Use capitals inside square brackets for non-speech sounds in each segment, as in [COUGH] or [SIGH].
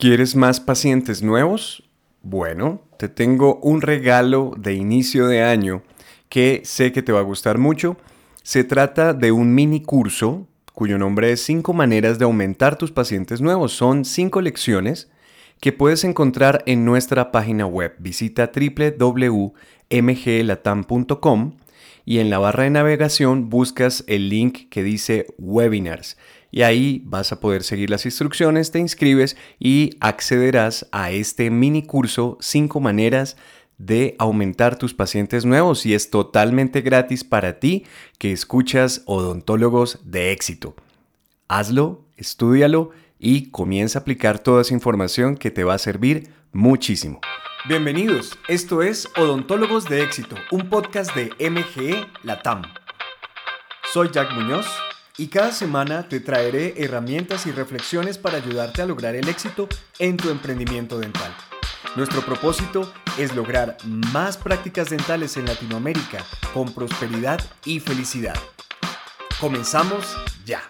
¿Quieres más pacientes nuevos? Bueno, te tengo un regalo de inicio de año que sé que te va a gustar mucho. Se trata de un mini curso cuyo nombre es 5 maneras de aumentar tus pacientes nuevos. Son 5 lecciones que puedes encontrar en nuestra página web. Visita www.mglatam.com y en la barra de navegación buscas el link que dice webinars y ahí vas a poder seguir las instrucciones, te inscribes y accederás a este mini curso 5 maneras de aumentar tus pacientes nuevos y es totalmente gratis para ti que escuchas odontólogos de éxito. Hazlo, estudialo y comienza a aplicar toda esa información que te va a servir muchísimo. Bienvenidos, esto es Odontólogos de éxito, un podcast de MGE Latam. Soy Jack Muñoz y cada semana te traeré herramientas y reflexiones para ayudarte a lograr el éxito en tu emprendimiento dental. Nuestro propósito es lograr más prácticas dentales en Latinoamérica con prosperidad y felicidad. Comenzamos ya.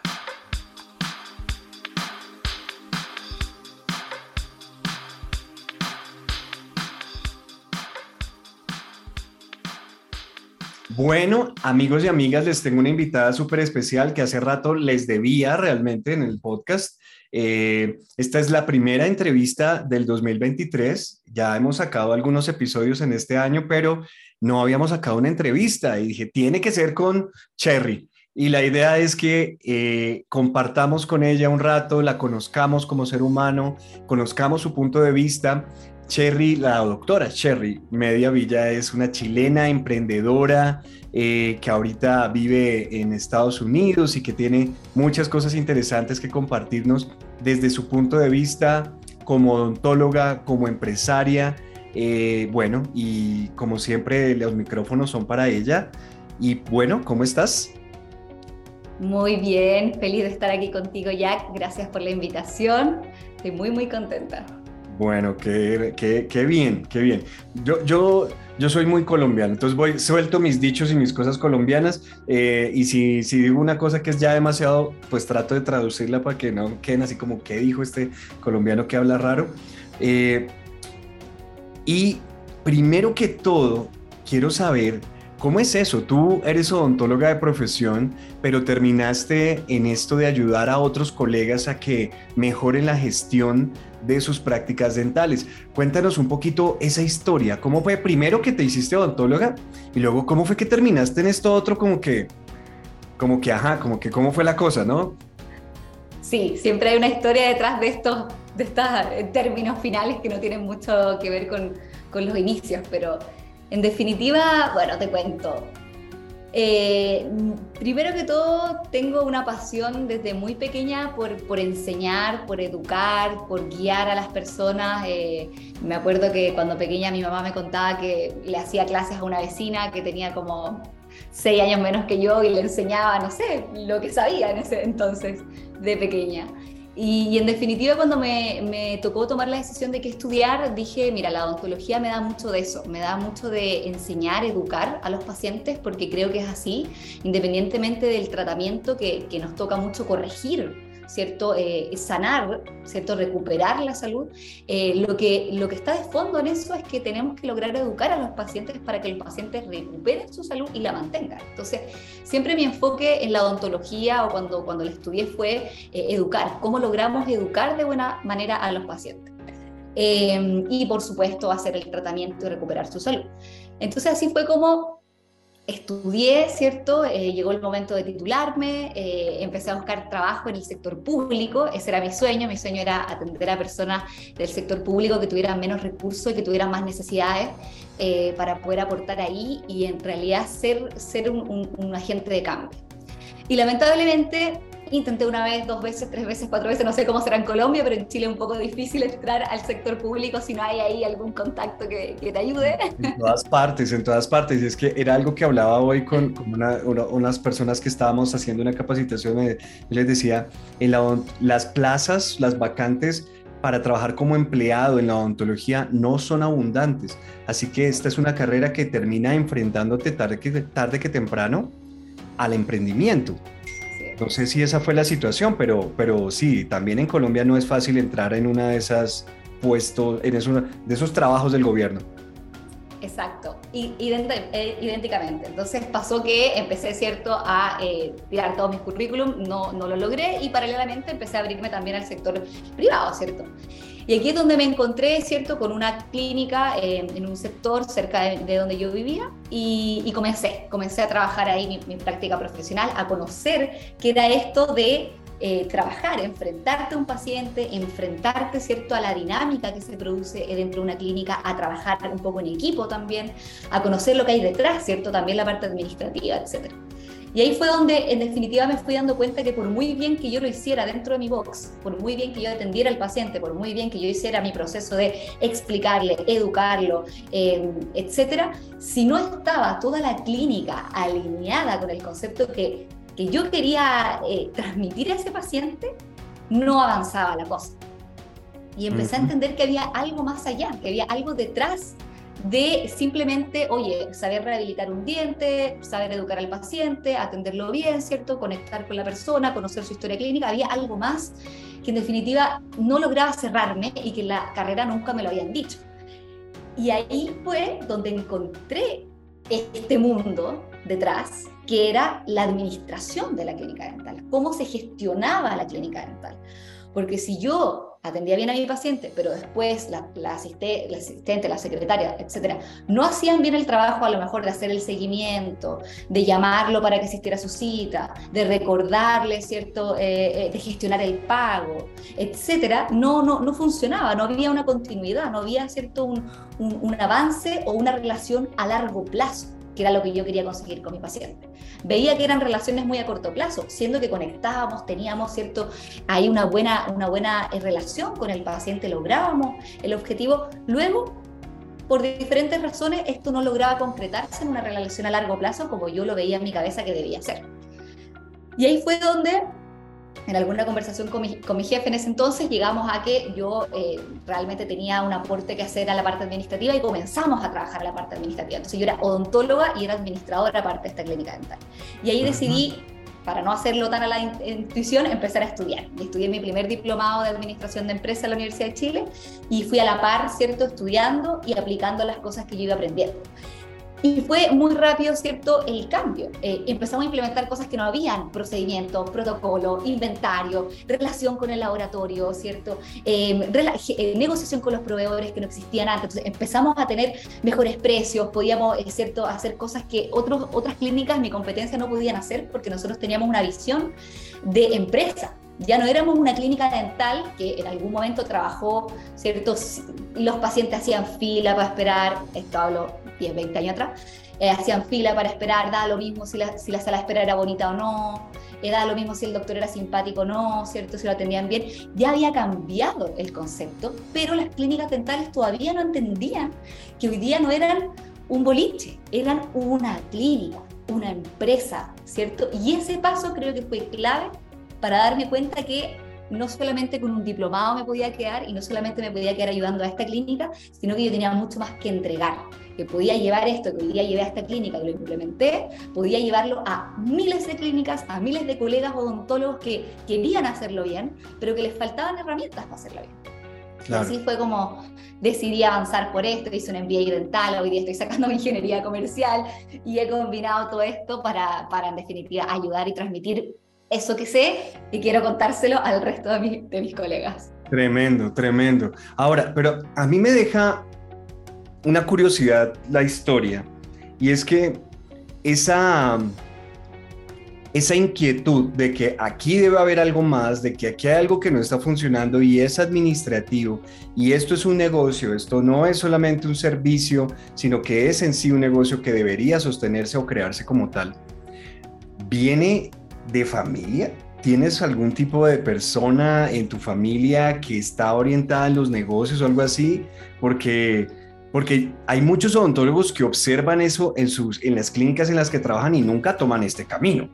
Bueno, amigos y amigas, les tengo una invitada súper especial que hace rato les debía realmente en el podcast. Eh, esta es la primera entrevista del 2023. Ya hemos sacado algunos episodios en este año, pero no habíamos sacado una entrevista y dije, tiene que ser con Cherry. Y la idea es que eh, compartamos con ella un rato, la conozcamos como ser humano, conozcamos su punto de vista Cherry, la doctora Cherry Media Villa es una chilena emprendedora eh, que ahorita vive en Estados Unidos y que tiene muchas cosas interesantes que compartirnos desde su punto de vista como odontóloga, como empresaria. Eh, bueno, y como siempre los micrófonos son para ella. Y bueno, ¿cómo estás? Muy bien, feliz de estar aquí contigo Jack. Gracias por la invitación. Estoy muy, muy contenta. Bueno, qué, qué, bien, qué bien. Yo, yo, yo soy muy colombiano, entonces voy, suelto mis dichos y mis cosas colombianas eh, y si, si digo una cosa que es ya demasiado, pues trato de traducirla para que no queden así como, ¿qué dijo este colombiano que habla raro? Eh, y primero que todo, quiero saber ¿Cómo es eso? Tú eres odontóloga de profesión, pero terminaste en esto de ayudar a otros colegas a que mejoren la gestión de sus prácticas dentales. Cuéntanos un poquito esa historia. ¿Cómo fue primero que te hiciste odontóloga y luego cómo fue que terminaste en esto otro como que, como que, ajá, como que cómo fue la cosa, ¿no? Sí, siempre hay una historia detrás de estos, de estos términos finales que no tienen mucho que ver con, con los inicios, pero en definitiva, bueno, te cuento. Eh, primero que todo, tengo una pasión desde muy pequeña por, por enseñar, por educar, por guiar a las personas. Eh, me acuerdo que cuando pequeña mi mamá me contaba que le hacía clases a una vecina que tenía como seis años menos que yo y le enseñaba, no sé, lo que sabía en ese entonces de pequeña. Y, en definitiva, cuando me, tocó tomar la decisión de qué estudiar, dije, mira, la odontología me da mucho de eso, me da mucho de enseñar, educar a los pacientes, porque creo que es así, independientemente del tratamiento que nos toca mucho corregir ¿cierto? Eh, sanar, ¿cierto? Recuperar la salud. Eh, lo, que, lo que está de fondo en eso es que tenemos que lograr educar a los pacientes para que los pacientes recuperen su salud y la mantengan. Entonces, siempre mi enfoque en la odontología o cuando, cuando la estudié fue eh, educar, cómo logramos educar de buena manera a los pacientes. y por supuesto hacer el tratamiento y recuperar su salud. Entonces así fue como estudié, ¿cierto? Eh, llegó el momento de titularme, eh, empecé a buscar trabajo en el sector público, ese era mi sueño, mi sueño era atender a personas del sector público que tuvieran menos recursos y que tuvieran más necesidades eh, para poder aportar ahí y en realidad ser, ser un agente de cambio. Y lamentablemente Intenté una vez, dos veces, tres veces, cuatro veces, no sé cómo será en Colombia, pero en Chile es un poco difícil entrar al sector público si no hay ahí algún contacto que, te ayude. En todas partes, en todas partes. Y es que era algo que hablaba hoy con, unas personas que estábamos haciendo una capacitación. Yo les decía, en las plazas, las vacantes para trabajar como empleado en la odontología no son abundantes. Así que esta es una carrera que termina enfrentándote tarde que, tarde que temprano al emprendimiento. No sé si esa fue la situación, pero, pero sí, también en Colombia no es fácil entrar en una de esas puestos, en de esos trabajos del gobierno. Exacto, y, eh, idénticamente. Entonces pasó que empecé, ¿cierto?, a eh, tirar todos mis currículum, no, no lo logré y paralelamente empecé a abrirme también al sector privado, ¿cierto? Y aquí es donde me encontré, ¿cierto?, con una clínica eh, en un sector cerca de, donde yo vivía y, comencé, comencé a trabajar ahí mi, mi, práctica profesional, a conocer qué era esto de eh, trabajar, enfrentarte a un paciente, enfrentarte, ¿cierto?, a la dinámica que se produce dentro de una clínica, a trabajar un poco en equipo también, a conocer lo que hay detrás, ¿cierto?, también la parte administrativa, etc. Y ahí fue donde en definitiva me fui dando cuenta que por muy bien que yo lo hiciera dentro de mi box, por muy bien que yo atendiera al paciente, por muy bien que yo hiciera mi proceso de explicarle, educarlo, eh, etcétera, si no estaba toda la clínica alineada con el concepto que que yo quería eh, transmitir a ese paciente, no avanzaba la cosa. Y empecé a entender que había algo más allá, que había algo detrás de simplemente, oye, saber rehabilitar un diente, saber educar al paciente, atenderlo bien, ¿cierto? Conectar con la persona, conocer su historia clínica. Había algo más que en definitiva no lograba cerrarme y que en la carrera nunca me lo habían dicho. Y ahí fue donde encontré este mundo detrás, que era la administración de la clínica dental, cómo se gestionaba la clínica dental. Porque si yo atendía bien a mi paciente, pero después la, asistente, la secretaria, etcétera, no hacían bien el trabajo a lo mejor de hacer el seguimiento, de llamarlo para que asistiera a su cita, de recordarle, ¿cierto?, eh, eh, de gestionar el pago, etcétera, no, no, no funcionaba, no había una continuidad, no había, ¿cierto?, un avance o una relación a largo plazo que era lo que yo quería conseguir con mi paciente. Veía que eran relaciones muy a corto plazo, siendo que conectábamos, teníamos, ¿cierto? Ahí una buena, una buena eh, relación con el paciente, lográbamos el objetivo. Luego, por diferentes razones, esto no lograba concretarse en una relación a largo plazo como yo lo veía en mi cabeza que debía ser. Y ahí fue donde en alguna conversación con mi, con mi, jefe en ese entonces llegamos a que yo eh, realmente tenía un aporte que hacer a la parte administrativa y comenzamos a trabajar la parte administrativa. Entonces yo era odontóloga y era administradora parte de esta clínica dental. Y ahí decidí, para no hacerlo tan a la intuición, empezar a estudiar. Y estudié mi primer diplomado de administración de empresa en la Universidad de Chile y fui a la par, ¿cierto?, estudiando y aplicando las cosas que yo iba aprendiendo. Y fue muy rápido, ¿cierto?, el cambio. Eh, empezamos a implementar cosas que no habían, procedimiento, protocolo, inventario, relación con el laboratorio, ¿cierto?, em, eh, negociación con los proveedores que no existían antes. Entonces empezamos a tener mejores precios, podíamos, eh, ¿cierto?, hacer cosas que otros, otras clínicas, mi competencia, no podían hacer porque nosotros teníamos una visión de empresa. Ya no éramos una clínica dental que en algún momento trabajó, ¿cierto? Los pacientes hacían fila para esperar, esto hablo 10, 20 años atrás, eh, hacían fila para esperar, da lo mismo si la, si la sala de espera era bonita o no, eh, da lo mismo si el doctor era simpático o no, ¿cierto? Si lo atendían bien. Ya había cambiado el concepto, pero las clínicas dentales todavía no entendían que hoy día no eran un boliche, eran una clínica, una empresa, ¿cierto? Y ese paso creo que fue clave para darme cuenta que no solamente con un diplomado me podía quedar y no solamente me podía quedar ayudando a esta clínica, sino que yo tenía mucho más que entregar, que podía llevar esto que hoy día llevé a esta clínica, que lo implementé, podía llevarlo a miles de clínicas, a miles de colegas odontólogos que querían hacerlo bien, pero que les faltaban herramientas para hacerlo bien. Y así fue como decidí avanzar por esto, hice un MBA dental, hoy día estoy sacando mi [LAUGHS] ingeniería comercial y he combinado todo esto para, para en definitiva ayudar y transmitir eso que sé y quiero contárselo al resto de, de mis colegas. Tremendo, tremendo. Ahora, pero a mí me deja una curiosidad la historia y es que esa, esa inquietud de que aquí debe haber algo más, de que aquí hay algo que no está funcionando y es administrativo y esto es un negocio, esto no es solamente un servicio, sino que es en sí un negocio que debería sostenerse o crearse como tal, viene de familia? ¿Tienes algún tipo de persona en tu familia que está orientada en los negocios o algo así? Porque, porque hay muchos odontólogos que observan eso en, sus, en las clínicas en las que trabajan y nunca toman este camino.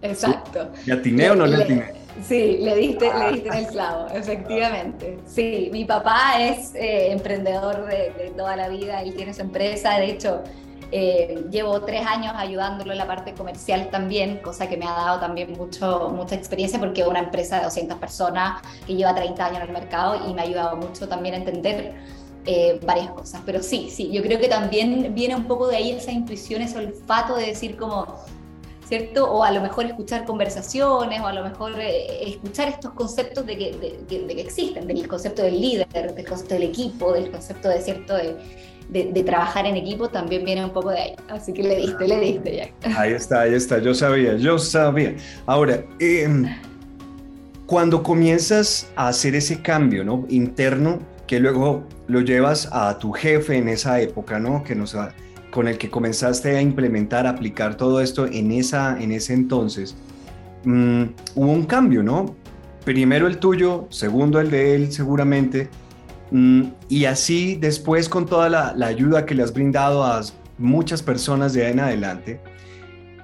Exacto. ¿Le atiné o no le, atiné? Sí, le diste, le diste en el clavo, efectivamente. Sí, mi papá es eh, emprendedor de, de, toda la vida, él tiene su empresa, de hecho, Eh, llevo tres años ayudándolo en la parte comercial también, cosa que me ha dado también mucho, mucha experiencia porque es una empresa de 200 personas que lleva 30 años en el mercado y me ha ayudado mucho también a entender eh, varias cosas. Pero sí, sí, yo creo que también viene un poco de ahí esa intuición, ese olfato de decir como, ¿cierto? O a lo mejor escuchar conversaciones, o a lo mejor eh, escuchar estos conceptos de que, de, que, existen, del concepto del líder, del concepto del equipo, del concepto de, ¿cierto? De, trabajar en equipo también viene un poco de ahí. Así que le diste, le diste ya. Ahí está, ahí está, yo sabía, yo sabía. Ahora, em, cuando comienzas a hacer ese cambio ¿no? interno, que luego lo llevas a tu jefe en esa época, ¿no? Que nos con el que comenzaste a implementar, a aplicar todo esto en, esa, en ese entonces, mm, hubo un cambio, ¿no? Primero el tuyo, segundo el de él seguramente, y así después con toda la, la, ayuda que le has brindado a muchas personas de ahí en adelante,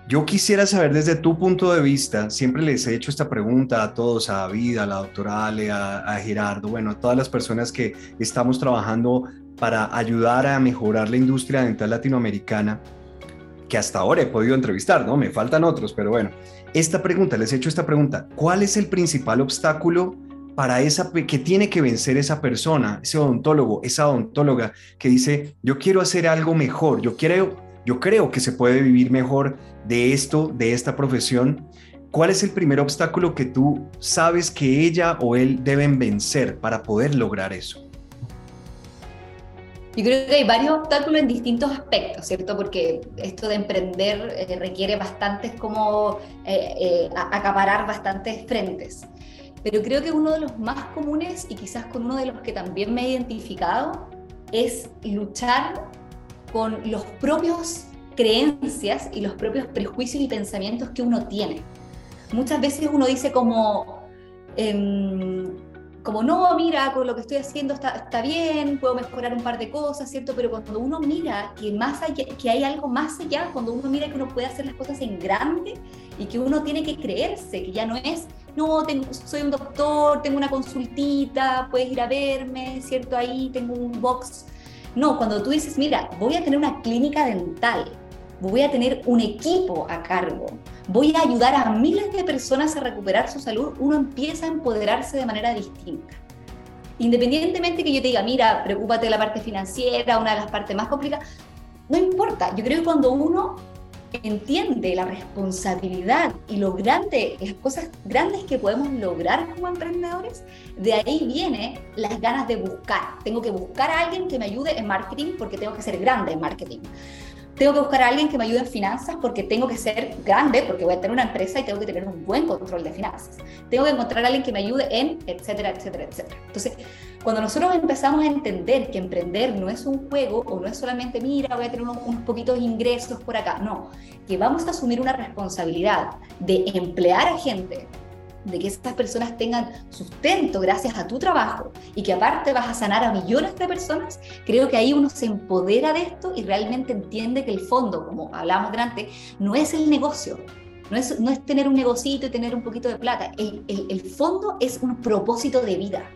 yo quisiera saber desde tu punto de vista, siempre les he hecho esta pregunta a todos, a David, a la doctora Ale, a, Gerardo, bueno, a todas las personas que estamos trabajando para ayudar a mejorar la industria dental latinoamericana, que hasta ahora he podido entrevistar, ¿no? Me faltan otros, pero bueno, esta pregunta, les he hecho esta pregunta, ¿cuál es el principal obstáculo para esa que tiene que vencer esa persona, ese odontólogo, esa odontóloga que dice, yo quiero hacer algo mejor, yo quiero yo creo que se puede vivir mejor de esto, de esta profesión. ¿Cuál es el primer obstáculo que tú sabes que ella o él deben vencer para poder lograr eso? Yo creo que hay varios obstáculos en distintos aspectos, ¿cierto? Porque esto de emprender eh, requiere bastantes como eh, eh, acaparar bastantes frentes. Pero creo que uno de los más comunes y quizás con uno de los que también me he identificado es luchar con los propios creencias y los propios prejuicios y pensamientos que uno tiene. Muchas veces uno dice como, em, como no, mira, con lo que estoy haciendo está, está, bien, puedo mejorar un par de cosas, ¿cierto? Pero cuando uno mira que, más allá, que hay algo más allá, cuando uno mira que uno puede hacer las cosas en grande y que uno tiene que creerse, que ya no es, no, tengo, soy un doctor, tengo una consultita, puedes ir a verme, ¿cierto? Ahí tengo un box no, cuando tú dices, mira, voy a tener una clínica dental, voy a tener un equipo a cargo, voy a ayudar a miles de personas a recuperar su salud, uno empieza a empoderarse de manera distinta. Independientemente que yo te diga, mira, preocúpate de la parte financiera, una de las partes más complicadas, no importa. Yo creo que cuando uno entiende la responsabilidad y lo grande, las cosas grandes que podemos lograr como emprendedores, de ahí viene las ganas de buscar. Tengo que buscar a alguien que me ayude en marketing porque tengo que ser grande en marketing. Tengo que buscar a alguien que me ayude en finanzas porque tengo que ser grande, porque voy a tener una empresa y tengo que tener un buen control de finanzas. Tengo que encontrar a alguien que me ayude en, etcétera, etcétera, etcétera. Entonces, cuando nosotros empezamos a entender que emprender no es un juego o no es solamente, mira, voy a tener unos, unos poquitos ingresos por acá, no, que vamos a asumir una responsabilidad de emplear a gente de que estas personas tengan sustento gracias a tu trabajo y que aparte vas a sanar a millones de personas, creo que ahí uno se empodera de esto y realmente entiende que el fondo, como hablamos delante, no es el negocio. No es, no es tener un negocito y tener un poquito de plata. El, el, el fondo es un propósito de vida.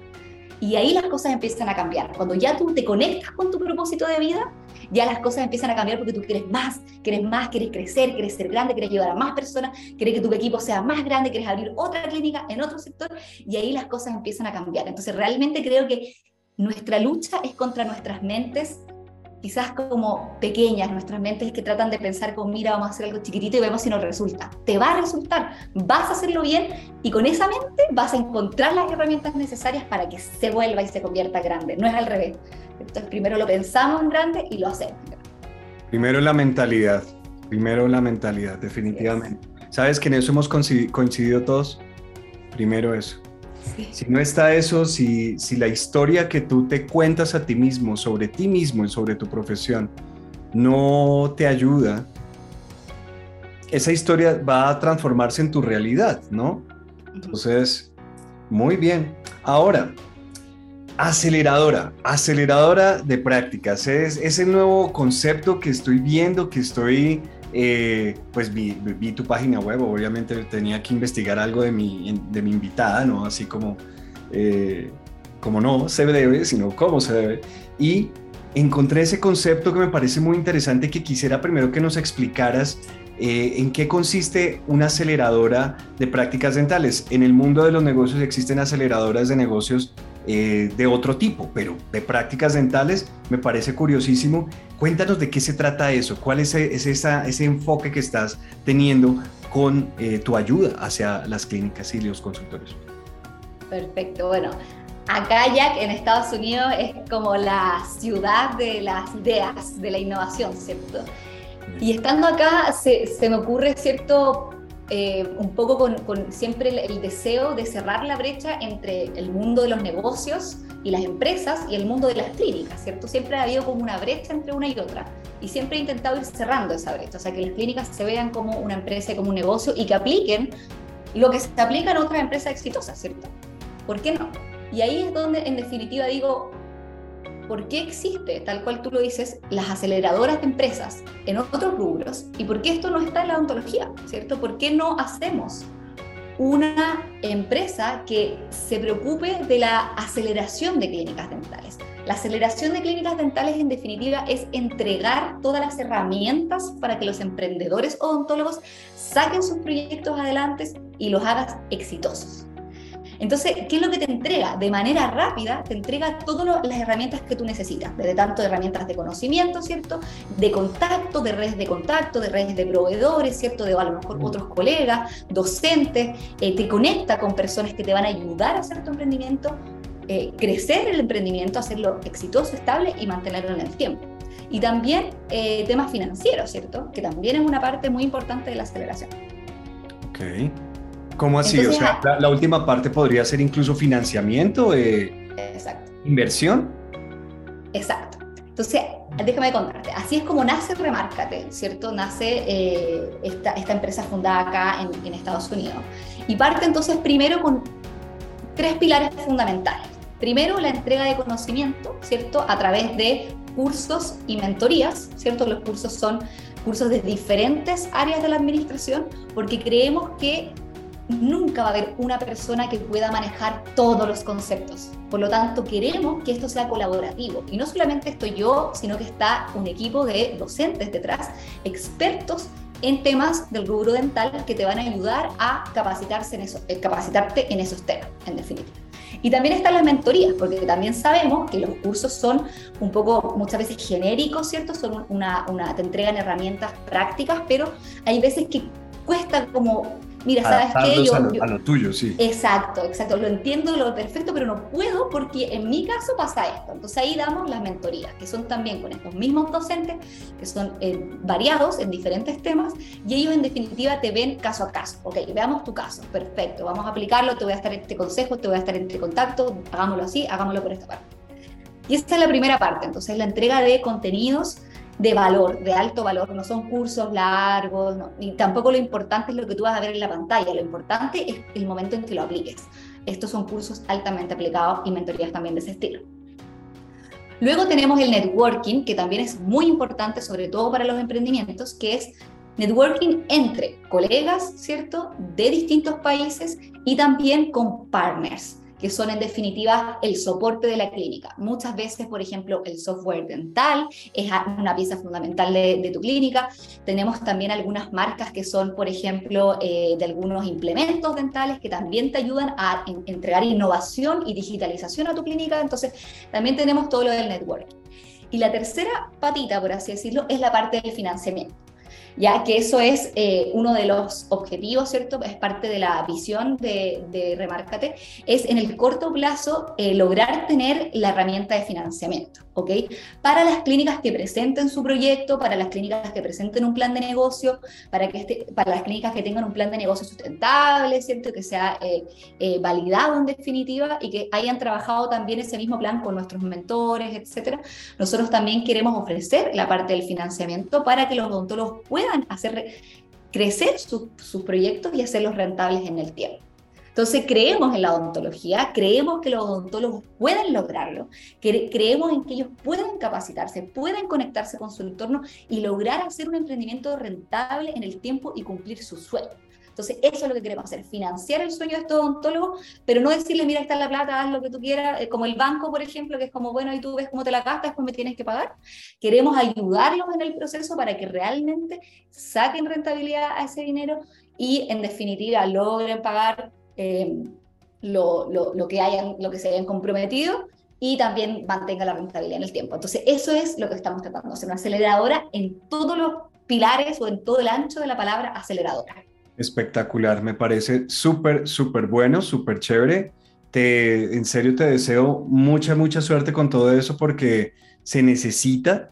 Y ahí las cosas empiezan a cambiar. Cuando ya tú te conectas con tu propósito de vida, ya las cosas empiezan a cambiar porque tú quieres más, quieres más, quieres crecer, quieres ser grande, quieres ayudar a más personas, quieres que tu equipo sea más grande, quieres abrir otra clínica en otro sector y ahí las cosas empiezan a cambiar. Entonces realmente creo que nuestra lucha es contra nuestras mentes quizás como pequeñas, nuestras mentes que tratan de pensar como, mira, vamos a hacer algo chiquitito y vemos si nos resulta. Te va a resultar, vas a hacerlo bien y con esa mente vas a encontrar las herramientas necesarias para que se vuelva y se convierta grande. No es al revés. Entonces, primero lo pensamos en grande y lo hacemos. Primero la mentalidad, primero la mentalidad, definitivamente. ¿Sabes que en eso hemos coincidido todos? Primero eso. Si no está eso, si, si la historia que tú te cuentas a ti mismo, sobre ti mismo y sobre tu profesión, no te ayuda, esa historia va a transformarse en tu realidad, ¿no? Entonces, muy bien. Ahora, aceleradora, aceleradora de prácticas. Es, es el nuevo concepto que estoy viendo, que estoy eh, pues vi, tu página web, obviamente tenía que investigar algo de mi, de mi invitada, ¿no? Así como, eh, como no se debe, sino cómo se debe. Y encontré ese concepto que me parece muy interesante que quisiera primero que nos explicaras eh, en qué consiste una aceleradora de prácticas dentales. En el mundo de los negocios existen aceleradoras de negocios eh, de otro tipo, pero de prácticas dentales me parece curiosísimo. Cuéntanos de qué se trata eso, cuál es, ese enfoque que estás teniendo con eh, tu ayuda hacia las clínicas y los consultorios. Perfecto, bueno, acá ya en Estados Unidos es como la ciudad de las ideas, de la innovación, ¿cierto? Y estando acá se, me ocurre, ¿cierto? Eh, un poco con, siempre el, deseo de cerrar la brecha entre el mundo de los negocios y las empresas y el mundo de las clínicas, ¿cierto? Siempre ha habido como una brecha entre una y otra y siempre he intentado ir cerrando esa brecha, o sea, que las clínicas se vean como una empresa y como un negocio y que apliquen lo que se aplica en otras empresas exitosas, ¿cierto? ¿Por qué no? Y ahí es donde en definitiva digo, ¿por qué existe, tal cual tú lo dices, las aceleradoras de empresas en otros rubros? ¿Y por qué esto no está en la odontología, ¿cierto? ¿Por qué no hacemos una empresa que se preocupe de la aceleración de clínicas dentales? La aceleración de clínicas dentales en definitiva es entregar todas las herramientas para que los emprendedores odontólogos saquen sus proyectos adelante y los hagan exitosos. Entonces, ¿qué es lo que te entrega? De manera rápida, te entrega todas las herramientas que tú necesitas, desde tanto herramientas de conocimiento, ¿cierto? De contacto, de redes de contacto, de redes de proveedores, ¿cierto? De a lo mejor otros colegas, docentes, eh, te conecta con personas que te van a ayudar a hacer tu emprendimiento, eh, crecer el emprendimiento, hacerlo exitoso, estable y mantenerlo en el tiempo. Y también eh, temas financieros, ¿cierto? Que también es una parte muy importante de la aceleración. Ok. ¿Cómo así? o sea, la, última parte podría ser incluso financiamiento, eh, Exacto. inversión. Exacto. Entonces, déjame contarte, así es como nace Remárcate, ¿cierto? Nace eh, esta, esta, empresa fundada acá en, en Estados Unidos. Y parte entonces primero con tres pilares fundamentales. Primero, la entrega de conocimiento, ¿cierto? A través de cursos y mentorías, ¿cierto? Los cursos son cursos de diferentes áreas de la administración porque creemos que nunca va a haber una persona que pueda manejar todos los conceptos. Por lo tanto, queremos que esto sea colaborativo. Y no solamente estoy yo, sino que está un equipo de docentes detrás, expertos en temas del rubro dental que te van a ayudar a capacitarse en eso, eh, capacitarte en esos temas, en definitiva. Y también están las mentorías, porque también sabemos que los cursos son un poco, muchas veces genéricos, ¿cierto? Son una, una te entregan herramientas prácticas, pero hay veces que cuesta como mira, ¿sabes qué? Yo, a, lo, tuyo, sí. Exacto, exacto. Lo entiendo, lo perfecto, pero no puedo porque en mi caso pasa esto. Entonces ahí damos las mentorías, que son también con estos mismos docentes, que son eh, variados en diferentes temas, y ellos en definitiva te ven caso a caso. Ok, veamos tu caso, perfecto, vamos a aplicarlo, te voy a estar este consejo, te voy a estar en este contacto, hagámoslo así, hagámoslo por esta parte. Y esta es la primera parte, entonces la entrega de contenidos de valor, de alto valor, no son cursos largos, y tampoco lo importante es lo que tú vas a ver en la pantalla, lo importante es el momento en que lo apliques. Estos son cursos altamente aplicados y mentorías también de ese estilo. Luego tenemos el networking, que también es muy importante, sobre todo para los emprendimientos, que es networking entre colegas, ¿cierto?, de distintos países y también con partners que son en definitiva el soporte de la clínica. Muchas veces, por ejemplo, el software dental es una pieza fundamental de, tu clínica. Tenemos también algunas marcas que son, por ejemplo, eh, de algunos implementos dentales que también te ayudan a entregar innovación y digitalización a tu clínica. Entonces, también tenemos todo lo del networking. Y la tercera patita, por así decirlo, es la parte del financiamiento ya que eso es eh, uno de los objetivos, ¿cierto? Es parte de la visión de, de Remárcate, es en el corto plazo eh, lograr tener la herramienta de financiamiento, ¿ok? Para las clínicas que presenten su proyecto, para las clínicas que presenten un plan de negocio, para, que este, para las clínicas que tengan un plan de negocio sustentable, ¿cierto? Que sea eh, validado en definitiva y que hayan trabajado también ese mismo plan con nuestros mentores, etcétera. Nosotros también queremos ofrecer la parte del financiamiento para que los odontólogos puedan hacer crecer sus proyectos y hacerlos rentables en el tiempo. Entonces creemos en la odontología, creemos que los odontólogos pueden lograrlo, creemos en que ellos pueden capacitarse, pueden conectarse con su entorno y lograr hacer un emprendimiento rentable en el tiempo y cumplir su sueño. Entonces, eso es lo que queremos hacer, financiar el sueño de estos odontólogos, pero no decirle, mira, está la plata, haz lo que tú quieras, eh, como el banco, por ejemplo, que es como, bueno, y tú ves cómo te la gastas, después me tienes que pagar. Queremos ayudarlos en el proceso para que realmente saquen rentabilidad a ese dinero y, en definitiva, logren pagar eh, lo, lo, lo, que hayan, lo que se hayan comprometido y también mantenga la rentabilidad en el tiempo. Entonces, eso es lo que estamos tratando hacer, una aceleradora en todos los pilares o en todo el ancho de la palabra aceleradora. Espectacular, me parece súper, súper bueno, súper chévere. Te, en serio te deseo mucha, mucha suerte con todo eso porque se necesita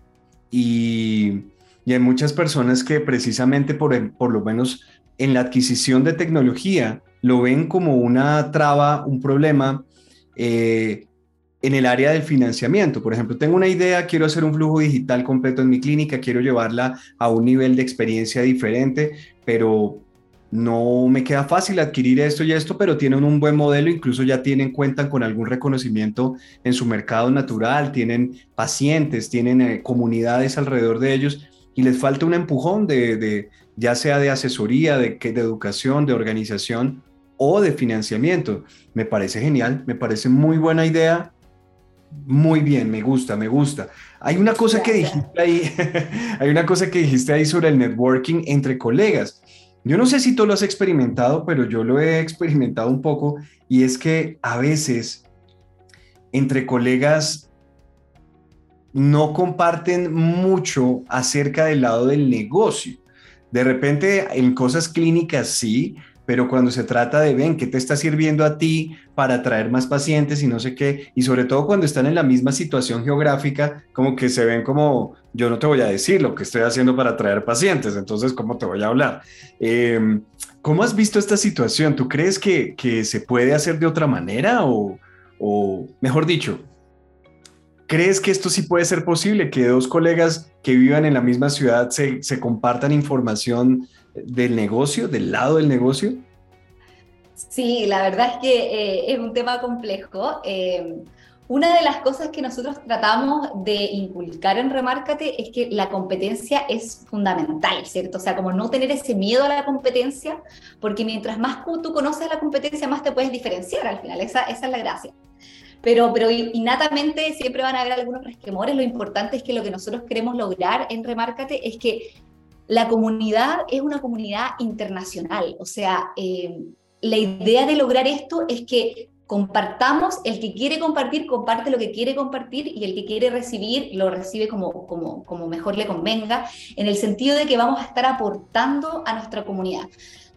y, y hay muchas personas que precisamente por, por lo menos en la adquisición de tecnología lo ven como una traba, un problema. Eh, en el área del financiamiento. Por ejemplo, tengo una idea, quiero hacer un flujo digital completo en mi clínica, quiero llevarla a un nivel de experiencia diferente, pero no me queda fácil adquirir esto y esto, pero tienen un buen modelo, incluso ya tienen, cuentan con algún reconocimiento en su mercado natural, tienen pacientes, tienen eh, comunidades alrededor de ellos y les falta un empujón de, ya sea de asesoría, de, de educación, de organización o de financiamiento. Me parece genial, me parece muy buena idea muy bien, me gusta, me gusta. Hay una cosa que dijiste ahí, [LAUGHS] hay una cosa que dijiste ahí sobre el networking entre colegas. Yo no sé si tú lo has experimentado, pero yo lo he experimentado un poco y es que a veces entre colegas no comparten mucho acerca del lado del negocio. De repente en cosas clínicas sí, pero cuando se trata de, ven, ¿qué te está sirviendo a ti para atraer más pacientes y no sé qué? Y sobre todo cuando están en la misma situación geográfica, como que se ven como, yo no te voy a decir lo que estoy haciendo para atraer pacientes, entonces, ¿cómo te voy a hablar? Em, ¿Cómo has visto esta situación? ¿Tú crees que, que se puede hacer de otra manera o, o, mejor dicho, ¿crees que esto sí puede ser posible? Que dos colegas que vivan en la misma ciudad se, se compartan información del negocio, del lado del negocio? Sí, la verdad es que eh, es un tema complejo. Eh, una de las cosas que nosotros tratamos de inculcar en Remárcate es que la competencia es fundamental, ¿cierto? O sea, como no tener ese miedo a la competencia, porque mientras más tú conoces la competencia, más te puedes diferenciar al final. Esa, es la gracia. Pero, pero innatamente siempre van a haber algunos resquemores. Lo importante es que lo que nosotros queremos lograr en Remárcate es que la comunidad es una comunidad internacional, o sea, eh, la idea de lograr esto es que compartamos, el que quiere compartir, comparte lo que quiere compartir y el que quiere recibir, lo recibe como, como, como mejor le convenga, en el sentido de que vamos a estar aportando a nuestra comunidad.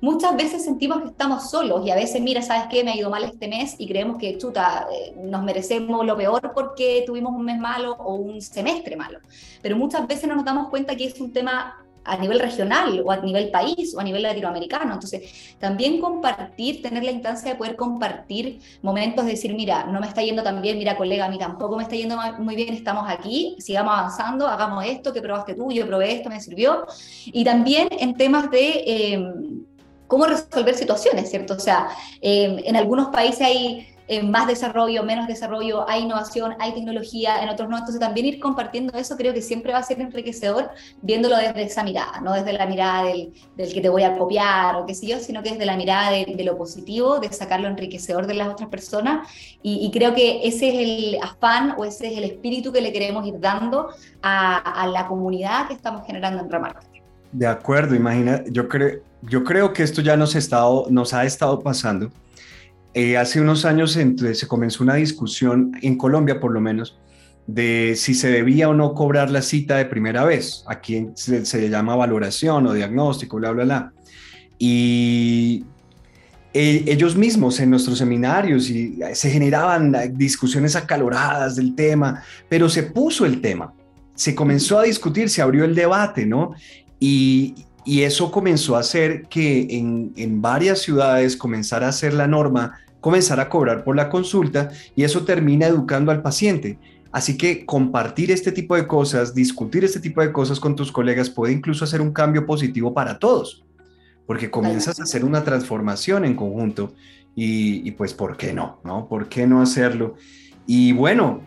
Muchas veces sentimos que estamos solos y a veces, mira, ¿sabes qué? Me ha ido mal este mes y creemos que, chuta, eh, nos merecemos lo peor porque tuvimos un mes malo o un semestre malo. Pero muchas veces no nos damos cuenta que es un tema a nivel regional o a nivel país o a nivel latinoamericano. Entonces, también compartir, tener la instancia de poder compartir momentos de decir, mira, no me está yendo tan bien, mira, colega, a mí tampoco me está yendo muy bien, estamos aquí, sigamos avanzando, hagamos esto, que probaste tú, yo probé esto, me sirvió. Y también en temas de... Em, cómo resolver situaciones, ¿cierto? O sea, em, en algunos países hay más desarrollo, menos desarrollo, hay innovación, hay tecnología, en otros no. Entonces también ir compartiendo eso creo que siempre va a ser enriquecedor viéndolo desde esa mirada, no desde la mirada del, del que te voy a copiar o qué sé yo, sino que desde la mirada de, lo positivo, de sacar lo enriquecedor de las otras personas. Y, creo que ese es el afán o ese es el espíritu que le queremos ir dando a, la comunidad que estamos generando en Remarca. De acuerdo, imagina, yo creo, yo creo que esto ya nos ha estado pasando eh, hace unos años se comenzó una discusión, en Colombia por lo menos, de si se debía o no cobrar la cita de primera vez. Aquí se, se llama valoración o diagnóstico, bla, bla, bla. Y eh, ellos mismos en nuestros seminarios y se generaban discusiones acaloradas del tema, pero se puso el tema, se comenzó a discutir, se abrió el debate, ¿no? Y, y eso comenzó a hacer que en, en varias ciudades comenzara a ser la norma, comenzar a cobrar por la consulta y eso termina educando al paciente. Así que compartir este tipo de cosas, discutir este tipo de cosas con tus colegas puede incluso hacer un cambio positivo para todos, porque comienzas a hacer una transformación en conjunto y, y, pues, ¿por qué no? ¿No? ¿Por qué no hacerlo? Y bueno,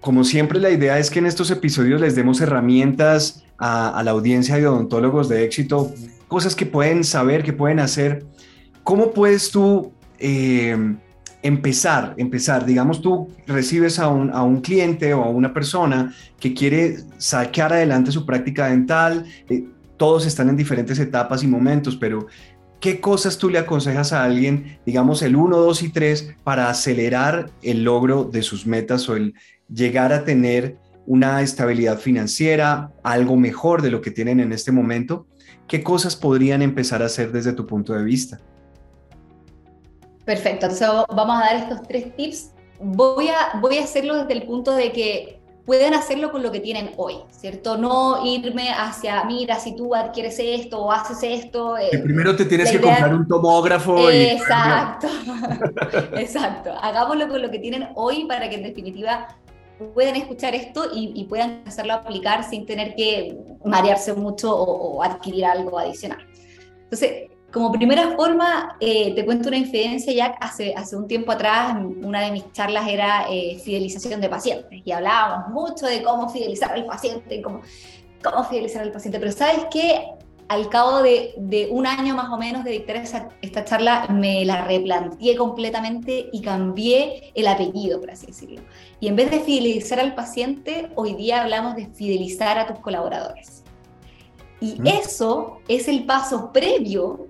como siempre, la idea es que en estos episodios les demos herramientas a, la audiencia de odontólogos de éxito cosas que pueden saber, que pueden hacer. ¿Cómo puedes tú eh, empezar, empezar? Digamos, tú recibes a un, a un, cliente o a una persona que quiere sacar adelante su práctica dental. Eh, todos están en diferentes etapas y momentos, pero ¿qué cosas tú le aconsejas a alguien, digamos, el 1, 2 y 3, para acelerar el logro de sus metas o el llegar a tener una estabilidad financiera, algo mejor de lo que tienen en este momento? ¿Qué cosas podrían empezar a hacer desde tu punto de vista? Perfecto, entonces vamos a dar estos tres tips. Voy a, voy a hacerlo desde el punto de que pueden hacerlo con lo que tienen hoy, ¿cierto? No irme hacia, mira, si tú adquieres esto o haces esto. Eh, primero te tienes que comprar un tomógrafo. [LAUGHS] Exacto, [LAUGHS] exacto. Hagámoslo con lo que tienen hoy para que en definitiva puedan escuchar esto y, puedan hacerlo aplicar sin tener que marearse mucho o, adquirir algo adicional. Entonces, como primera forma, eh, te cuento una infidencia, ya hace, hace un tiempo atrás, una de mis charlas era eh, fidelización de pacientes y hablábamos mucho de cómo fidelizar al paciente, cómo, cómo fidelizar al paciente, pero ¿sabes qué? Al cabo de, un año más o menos de dictar esta charla, me la replanteé completamente y cambié el apellido, por así decirlo. Y en vez de fidelizar al paciente, hoy día hablamos de fidelizar a tus colaboradores. Y eso es el paso previo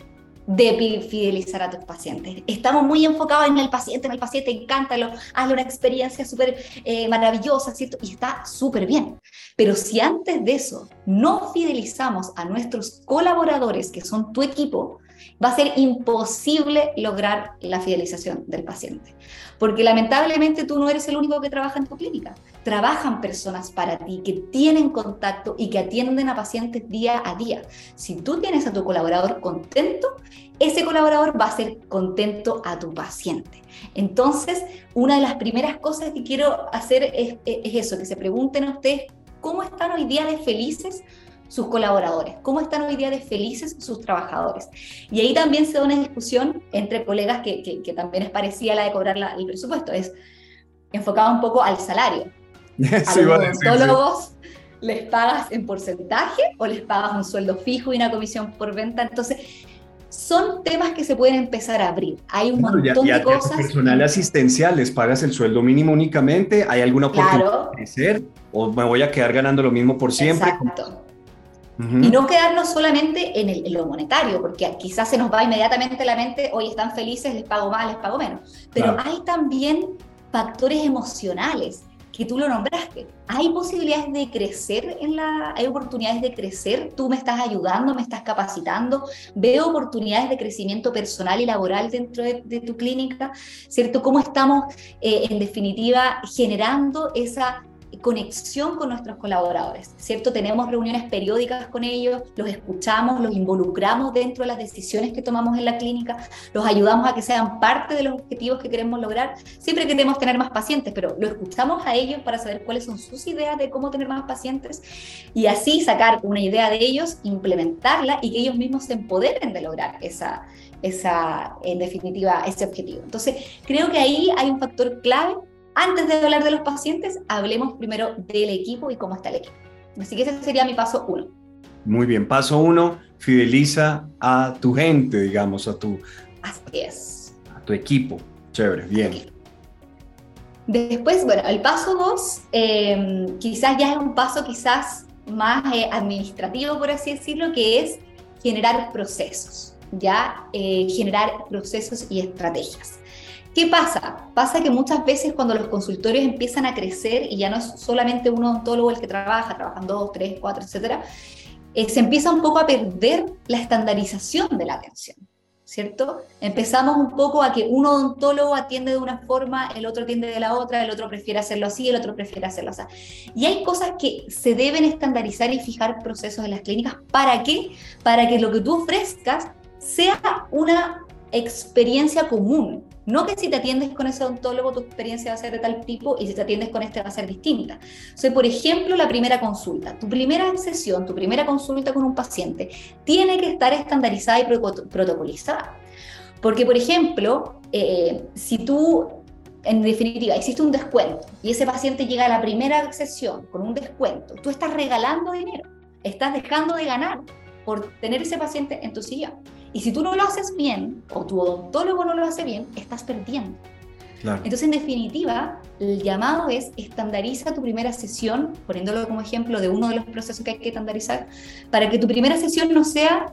de fidelizar a tus pacientes. Estamos muy enfocados en el paciente, en el paciente, encántalo, hazle una experiencia súper eh, maravillosa, ¿cierto? Y está súper bien. Pero si antes de eso no fidelizamos a nuestros colaboradores, que son tu equipo, va a ser imposible lograr la fidelización del paciente. Porque lamentablemente tú no eres el único que trabaja en tu clínica. Trabajan personas para ti que tienen contacto y que atienden a pacientes día a día. Si tú tienes a tu colaborador contento, ese colaborador va a ser contento a tu paciente. Entonces, una de las primeras cosas que quiero hacer es, es eso, que se pregunten a ustedes cómo están hoy día de felices sus colaboradores, cómo están hoy día de felices sus trabajadores. Y ahí también se da una discusión entre colegas que, que, también es parecida a la de cobrar el presupuesto, es enfocada un poco al salario. [LAUGHS] a los odontólogos les pagas en porcentaje o les pagas un sueldo fijo y una comisión por venta. Entonces, son temas que se pueden empezar a abrir. Hay un montón de cosas. personal asistencial, ¿les pagas el sueldo mínimo únicamente? ¿Hay alguna oportunidad de crecer? ¿O me voy a quedar ganando lo mismo por siempre? Exacto. Y no quedarnos solamente en, el, lo monetario, porque quizás se nos va inmediatamente la mente, hoy están felices, les pago más, les pago menos. Pero hay también factores emocionales, que tú lo nombraste. Hay posibilidades de crecer en la, hay oportunidades de crecer. Tú me estás ayudando, me estás capacitando. Veo oportunidades de crecimiento personal y laboral dentro de, tu clínica, ¿cierto? ¿Cómo estamos, eh, en definitiva, generando esa conexión con nuestros colaboradores, ¿cierto? Tenemos reuniones periódicas con ellos, los escuchamos, los involucramos dentro de las decisiones que tomamos en la clínica, los ayudamos a que sean parte de los objetivos que queremos lograr. Siempre queremos tener más pacientes, pero lo escuchamos a ellos para saber cuáles son sus ideas de cómo tener más pacientes y así sacar una idea de ellos, implementarla y que ellos mismos se empoderen de lograr esa, esa en definitiva, ese objetivo. Entonces, creo que ahí hay un factor clave antes de hablar de los pacientes, hablemos primero del equipo y cómo está el equipo. Así que ese sería mi paso uno. Muy bien, paso uno, fideliza a tu gente, digamos, a tu... Así es. A tu equipo. Chévere, bien. Después, bueno, el paso dos, em, quizás ya es un paso quizás más eh, administrativo, por así decirlo, que es generar procesos, ya eh, generar procesos y estrategias. ¿Qué pasa? Pasa que muchas veces cuando los consultorios empiezan a crecer y ya no es solamente un odontólogo el que trabaja, trabajan dos, tres, cuatro, etcétera, eh, se empieza un poco a perder la estandarización de la atención, ¿cierto? Empezamos un poco a que un odontólogo atiende de una forma, el otro atiende de la otra, el otro prefiere hacerlo así, el otro prefiere hacerlo así. Y hay cosas que se deben estandarizar y fijar procesos en las clínicas. ¿Para qué? Para que lo que tú ofrezcas sea una experiencia común, no que si te atiendes con ese odontólogo tu experiencia va a ser de tal tipo y si te atiendes con este va a ser distinta. O por ejemplo, la primera consulta. Tu primera sesión, tu primera consulta con un paciente tiene que estar estandarizada y protocolizada. Porque, por ejemplo, eh, si tú, en definitiva, existe un descuento y ese paciente llega a la primera sesión con un descuento, tú estás regalando dinero, estás dejando de ganar por tener ese paciente en tu silla. Y si tú no lo haces bien, o tu odontólogo no lo hace bien, estás perdiendo. Entonces, en definitiva, el llamado es estandariza tu primera sesión, poniéndolo como ejemplo de uno de los procesos que hay que estandarizar, para que tu primera sesión no sea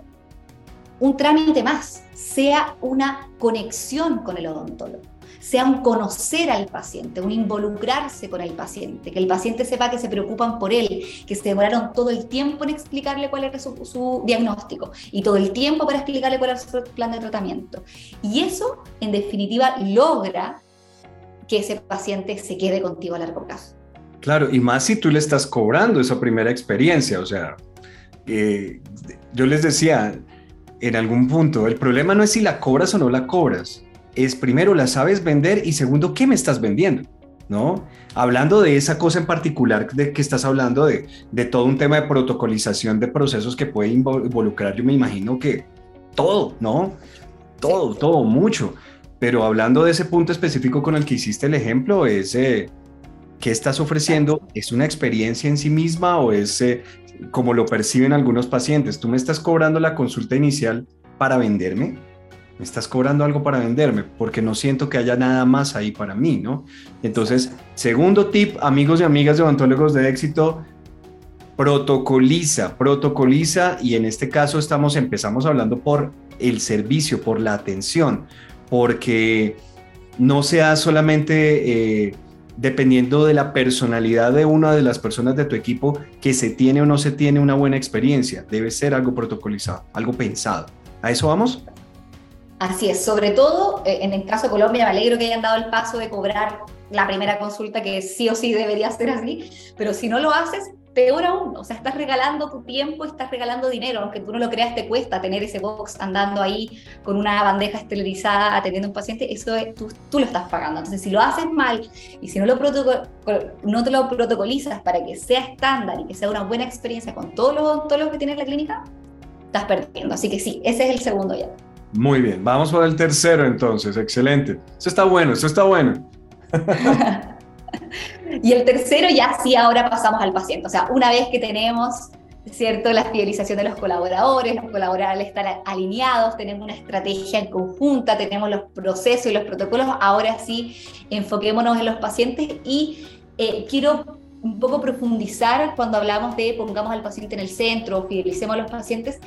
un trámite más, sea una conexión con el odontólogo sea un conocer al paciente, un involucrarse con el paciente, que el paciente sepa que se preocupan por él, que se demoraron todo el tiempo en explicarle cuál era su, su diagnóstico y todo el tiempo para explicarle cuál era su plan de tratamiento. Y eso, en definitiva, logra que ese paciente se quede contigo a largo plazo. Claro, y más si tú le estás cobrando esa primera experiencia, o sea, eh, yo les decía en algún punto, el problema no es si la cobras o no la cobras, es primero, la sabes vender y segundo, ¿qué me estás vendiendo? ¿No? Hablando de esa cosa en particular de que estás hablando de, de todo un tema de protocolización de procesos que puede involucrar, yo me imagino que todo, ¿no? Todo, todo, mucho. Pero hablando de ese punto específico con el que hiciste el ejemplo, es eh, ¿qué estás ofreciendo? ¿Es una experiencia en sí misma o es eh, como lo perciben algunos pacientes? ¿Tú me estás cobrando la consulta inicial para venderme? Me estás cobrando algo para venderme porque no siento que haya nada más ahí para mí, ¿no? Entonces, segundo tip, amigos y amigas de odontólogos de éxito, protocoliza, protocoliza y en este caso estamos empezamos hablando por el servicio, por la atención, porque no sea solamente eh, dependiendo de la personalidad de una de las personas de tu equipo que se tiene o no se tiene una buena experiencia, debe ser algo protocolizado, algo pensado. ¿A eso vamos? Así es, sobre todo eh, en el caso de Colombia, me alegro que hayan dado el paso de cobrar la primera consulta, que sí o sí debería ser así, pero si no lo haces, peor aún, o sea, estás regalando tu tiempo, estás regalando dinero, aunque tú no lo creas, te cuesta tener ese box andando ahí con una bandeja esterilizada atendiendo a un paciente, eso es, tú, lo estás pagando. Entonces, si lo haces mal y si no, lo no te lo protocolizas para que sea estándar y que sea una buena experiencia con todos los, los que tienes la clínica, estás perdiendo. Así que sí, ese es el segundo ya. Muy bien, vamos por el tercero entonces, excelente. Eso está bueno, eso está bueno. [LAUGHS] y el tercero ya sí, ahora pasamos al paciente. O sea, una vez que tenemos, ¿cierto? La fidelización de los colaboradores, los colaboradores están alineados, tenemos una estrategia en conjunta, tenemos los procesos y los protocolos, ahora sí, enfoquémonos en los pacientes y eh, quiero un poco profundizar cuando hablamos de pongamos al paciente en el centro, fidelicemos a los pacientes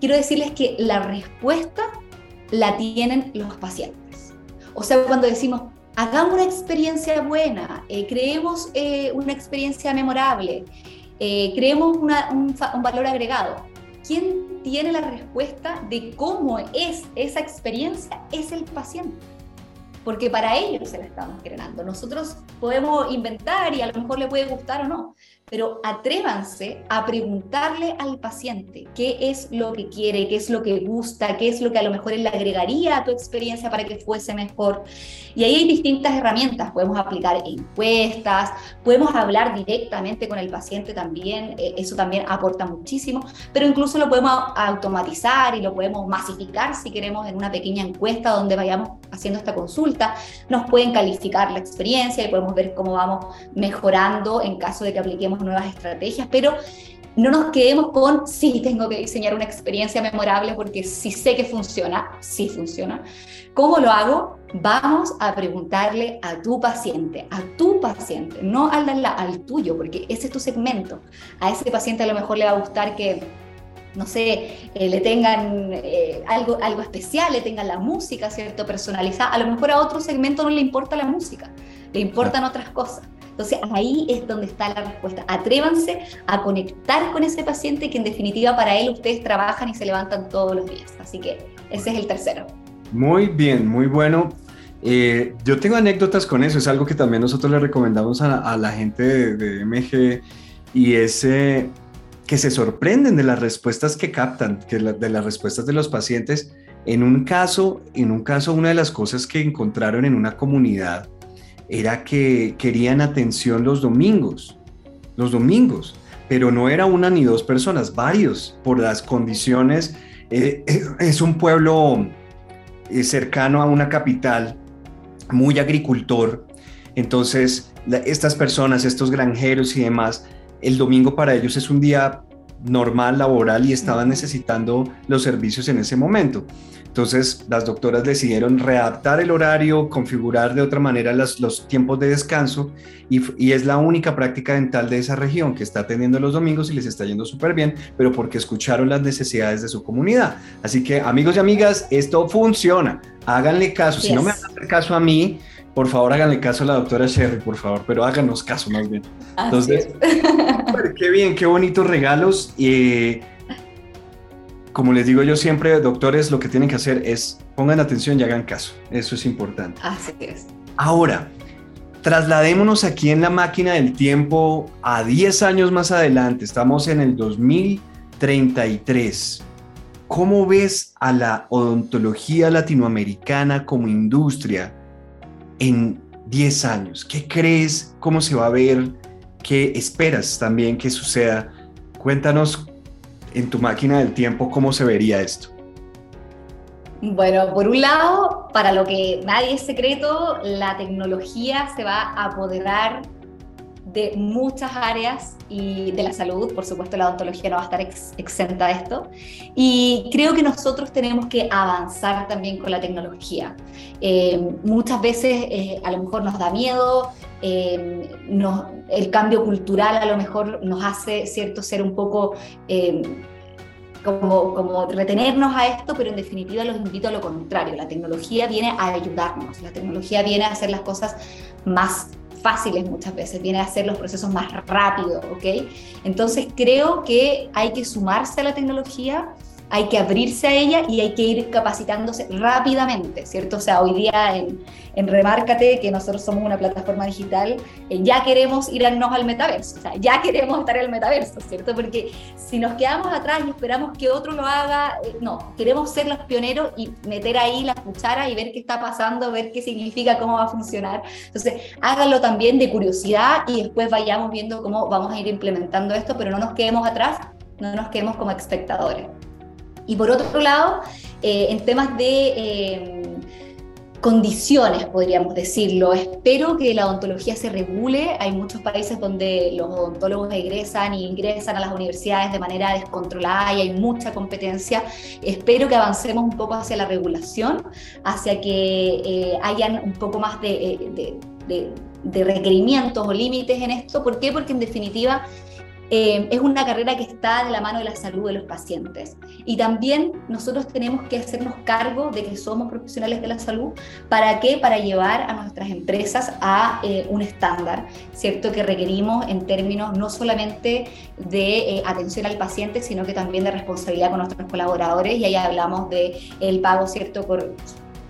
quiero decirles que la respuesta la tienen los pacientes. O sea, cuando decimos, hagamos una experiencia buena, eh, creemos eh, una experiencia memorable, eh, creemos un, un valor agregado, ¿quién tiene la respuesta de cómo es esa experiencia? Es el paciente porque para ellos se la estamos creando. Nosotros podemos inventar y a lo mejor le puede gustar o no, pero atrévanse a preguntarle al paciente qué es lo que quiere, qué es lo que gusta, qué es lo que a lo mejor él le agregaría a tu experiencia para que fuese mejor. Y ahí hay distintas herramientas, podemos aplicar encuestas, podemos hablar directamente con el paciente también, eh, eso también aporta muchísimo, pero incluso lo podemos automatizar y lo podemos masificar si queremos en una pequeña encuesta donde vayamos haciendo esta consulta, nos pueden calificar la experiencia y podemos ver cómo vamos mejorando en caso de que apliquemos nuevas estrategias, pero no nos quedemos con, sí, tengo que diseñar una experiencia memorable porque si sé que funciona, sí funciona. ¿Cómo lo hago? Vamos a preguntarle a tu paciente, a tu paciente, no al, al tuyo, porque ese es tu segmento. A ese paciente a lo mejor le va a gustar que no sé, eh, le tengan eh, algo, algo especial, le tengan la música, ¿cierto? Personalizada. A lo mejor a otro segmento no le importa la música, le importan otras cosas. Entonces ahí es donde está la respuesta. Atrévanse a conectar con ese paciente que en definitiva para él ustedes trabajan y se levantan todos los días. Así que ese es el tercero. Muy bien, muy bueno. Eh, yo tengo anécdotas con eso, es algo que también nosotros le recomendamos a, la gente de, MG y es que se sorprenden de las respuestas que captan, de las respuestas de los pacientes. En un caso, en un caso, una de las cosas que encontraron en una comunidad era que querían atención los domingos, los domingos, pero no era una ni dos personas, varios, por las condiciones. Eh, eh, es un pueblo eh, cercano a una capital, muy agricultor, entonces estas personas, estos granjeros y demás, el domingo para ellos es un día normal laboral y estaban necesitando los servicios en ese momento. Entonces, las doctoras decidieron readaptar el horario, configurar de otra manera los tiempos de descanso y, es la única práctica dental de esa región que está teniendo los domingos y les está yendo súper bien, pero porque escucharon las necesidades de su comunidad. Así que, amigos y amigas, esto funciona. Háganle caso. Si no me hagan caso a mí, por favor háganle caso a la doctora Sherry, por favor, pero háganos caso más bien. Entonces, [LAUGHS] qué bien, qué bonitos regalos. y como les digo yo siempre, doctores, lo que tienen que hacer es pongan atención y hagan caso. Eso es importante. Así es. Ahora, trasladémonos aquí en la máquina del tiempo a 10 años más adelante. Estamos en el 2033. ¿Cómo ves a la odontología latinoamericana como industria en 10 años? ¿Qué crees? ¿Cómo se va a ver? ¿Qué esperas también que suceda? Cuéntanos en tu máquina del tiempo, ¿cómo se vería esto? Bueno, por un lado, para lo que nadie es secreto, la tecnología se va a apoderar de muchas áreas y de la salud, por supuesto la odontología no va a estar exenta de esto, y creo que nosotros tenemos que avanzar también con la tecnología. Eh, muchas veces eh, a lo mejor nos da miedo, eh, el cambio cultural a lo mejor nos hace, ¿cierto?, ser un poco... Como, como, retenernos a esto, pero en definitiva los invito a lo contrario. La tecnología viene a ayudarnos, la tecnología viene a hacer las cosas más fáciles muchas veces, viene a hacer los procesos más rápidos, ¿ok? Entonces creo que hay que sumarse a la tecnología hay que abrirse a ella y hay que ir capacitándose rápidamente, ¿cierto? O sea, hoy día en, en Remárcate, que nosotros somos una plataforma digital, eh, ya queremos irnos al metaverso, o sea, ya queremos estar en el metaverso, ¿cierto? Porque si nos quedamos atrás y esperamos que otro lo haga, eh, no, queremos ser los pioneros y meter ahí las cucharas y ver qué está pasando, ver qué significa, cómo va a funcionar. Entonces, háganlo también de curiosidad y después vayamos viendo cómo vamos a ir implementando esto, pero no nos quedemos atrás, no nos quedemos como espectadores. Y por otro lado, eh, en temas de eh, condiciones, podríamos decirlo, espero que la odontología se regule. Hay muchos países donde los odontólogos egresan y ingresan a las universidades de manera descontrolada y hay mucha competencia. Espero que avancemos un poco hacia la regulación, hacia que eh, hayan un poco más de, de requerimientos o límites en esto. ¿Por qué? Porque en definitiva eh, es una carrera que está de la mano de la salud de los pacientes. Y también nosotros tenemos que hacernos cargo de que somos profesionales de la salud. ¿Para qué? Para llevar a nuestras empresas a eh, un estándar, ¿cierto? Que requerimos en términos no solamente de eh, atención al paciente, sino que también de responsabilidad con nuestros colaboradores. Y ahí hablamos de el pago, ¿cierto? Por,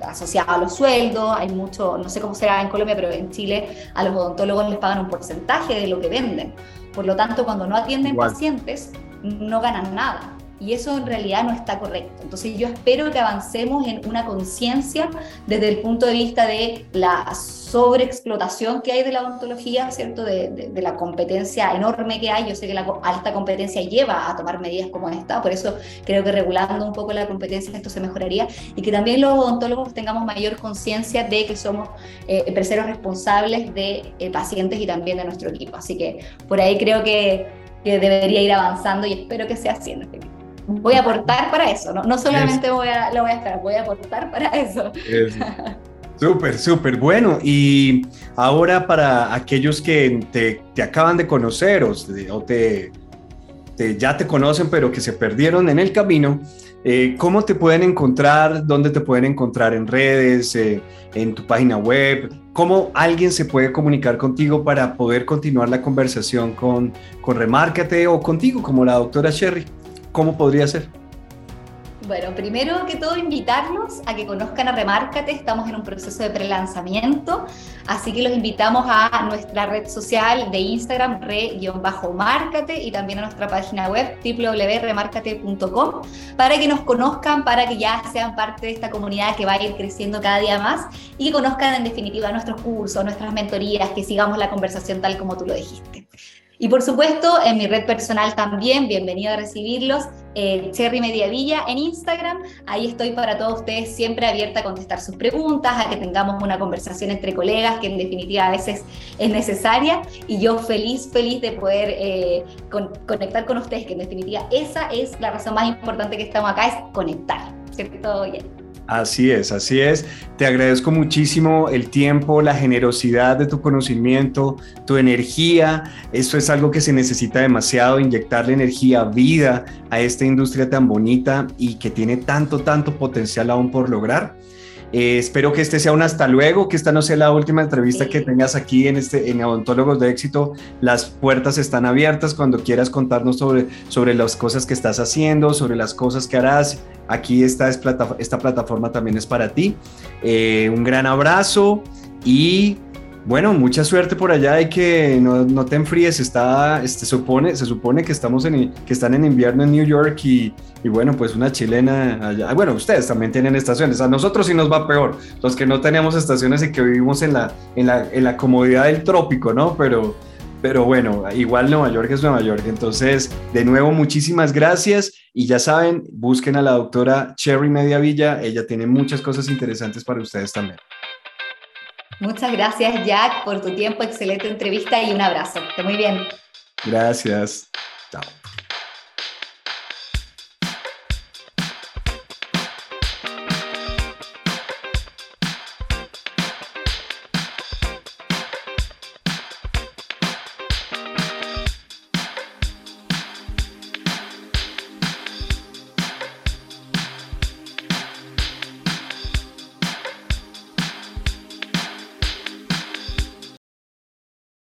asociado a los sueldos, hay mucho, no sé cómo será en Colombia, pero en Chile a los odontólogos les pagan un porcentaje de lo que venden. Por lo tanto, cuando no atienden pacientes, no ganan nada. Y eso en realidad no está correcto. Entonces yo espero que avancemos en una conciencia desde el punto de vista de la sobreexplotación que hay de la odontología, ¿cierto? De, la competencia enorme que hay. Yo sé que la alta competencia lleva a tomar medidas como esta, por eso creo que regulando un poco la competencia esto se mejoraría y que también los odontólogos tengamos mayor conciencia de que somos eh, responsables de eh, pacientes y también de nuestro equipo. Así que por ahí creo que, debería ir avanzando y espero que sea así voy a aportar para eso, no, no solamente voy a, lo voy a esperar, voy a aportar para eso. [LAUGHS] Súper, súper bueno. Y ahora para aquellos que te, te acaban de conocer o, te, ya te conocen, pero que se perdieron en el camino, eh, ¿cómo te pueden encontrar? ¿Dónde te pueden encontrar en redes, eh, en tu página web? ¿Cómo alguien se puede comunicar contigo para poder continuar la conversación con, con Remárcate o contigo como la doctora Sherry? ¿Cómo podría ser? Bueno, primero que todo invitarlos a que conozcan a Remárcate, estamos en un proceso de prelanzamiento, así que los invitamos a nuestra red social de Instagram, re-márcate, y también a nuestra página web www.remarcate.com para que nos conozcan, para que ya sean parte de esta comunidad que va a ir creciendo cada día más y que conozcan en definitiva nuestros cursos, nuestras mentorías, que sigamos la conversación tal como tú lo dijiste. Y por supuesto, en mi red personal también, bienvenido a recibirlos, eh, Cherry Mediavilla en Instagram. Ahí estoy para todos ustedes, siempre abierta a contestar sus preguntas, a que tengamos una conversación entre colegas, que en definitiva a veces es necesaria. Y yo feliz, feliz de poder eh, conectar con ustedes, que en definitiva esa es la razón más importante que estamos acá, es conectar, ¿cierto? Así es, así es. Te agradezco muchísimo el tiempo, la generosidad de tu conocimiento, tu energía. Esto es algo que se necesita demasiado, inyectarle energía, vida a esta industria tan bonita y que tiene tanto, tanto potencial aún por lograr. Eh, espero que este sea un hasta luego, que esta no sea la última entrevista que tengas aquí en, este, en Odontólogos de Éxito. Las puertas están abiertas cuando quieras contarnos sobre, sobre las cosas que estás haciendo, sobre las cosas que harás. Aquí esta, es esta plataforma también es para ti. Eh, un gran abrazo y bueno, mucha suerte por allá y que no, no te enfríes. Está, este, supone, se supone que, estamos en, que están en invierno en New York y, y, bueno, pues una chilena allá. Bueno, ustedes también tienen estaciones. A nosotros sí nos va peor, los que no tenemos estaciones y que vivimos en la, en la, en la comodidad del trópico, ¿no? Pero, pero bueno, igual Nueva York es Nueva York. Entonces, de nuevo, muchísimas gracias. Y ya saben, busquen a la doctora Cherry Mediavilla. Ella tiene muchas cosas interesantes para ustedes también. Muchas gracias, Jack, por tu tiempo, excelente entrevista y un abrazo. Esté muy bien. Gracias. Chao.